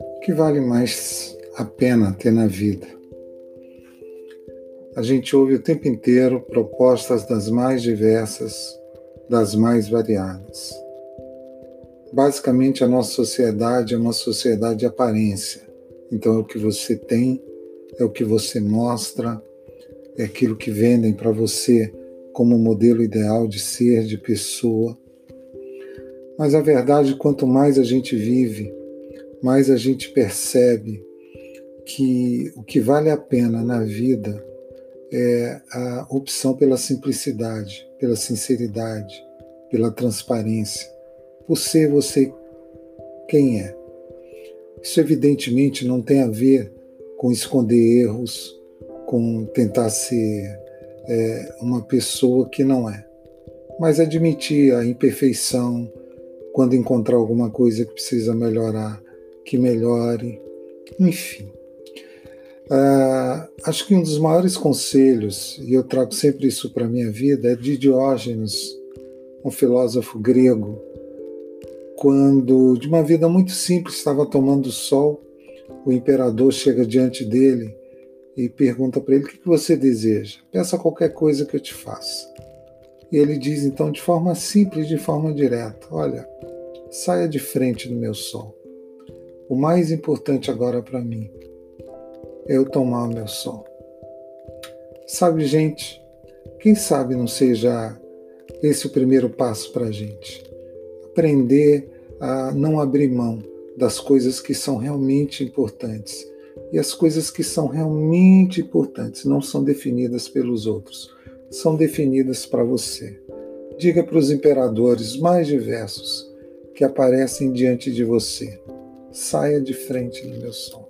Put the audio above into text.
O que vale mais a pena ter na vida? A gente ouve o tempo inteiro propostas das mais diversas, das mais variadas. Basicamente, a nossa sociedade é uma sociedade de aparência. Então, é o que você tem, é o que você mostra, é aquilo que vendem para você como modelo ideal de ser, de pessoa. Mas a verdade, quanto mais a gente vive, mais a gente percebe que o que vale a pena na vida é a opção pela simplicidade, pela sinceridade, pela transparência, por ser você quem é. Isso evidentemente não tem a ver com esconder erros, com tentar ser é, uma pessoa que não é, mas admitir a imperfeição quando encontrar alguma coisa que precisa melhorar, que melhore, enfim. Uh, acho que um dos maiores conselhos, e eu trago sempre isso para a minha vida, é de Diógenes, um filósofo grego, quando, de uma vida muito simples, estava tomando sol, o imperador chega diante dele e pergunta para ele: O que você deseja? Peça qualquer coisa que eu te faça. E ele diz então, de forma simples, de forma direta: Olha, saia de frente do meu sol. O mais importante agora para mim é eu tomar o meu sol. Sabe, gente, quem sabe não seja esse o primeiro passo para a gente? Aprender a não abrir mão das coisas que são realmente importantes e as coisas que são realmente importantes não são definidas pelos outros, são definidas para você. Diga para os imperadores mais diversos que aparecem diante de você: saia de frente do meu som.